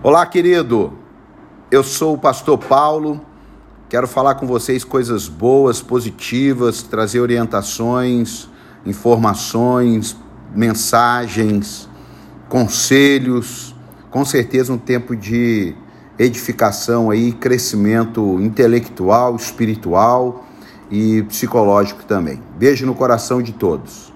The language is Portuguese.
Olá, querido. Eu sou o pastor Paulo. Quero falar com vocês coisas boas, positivas, trazer orientações, informações, mensagens, conselhos. Com certeza um tempo de edificação aí, crescimento intelectual, espiritual e psicológico também. Beijo no coração de todos.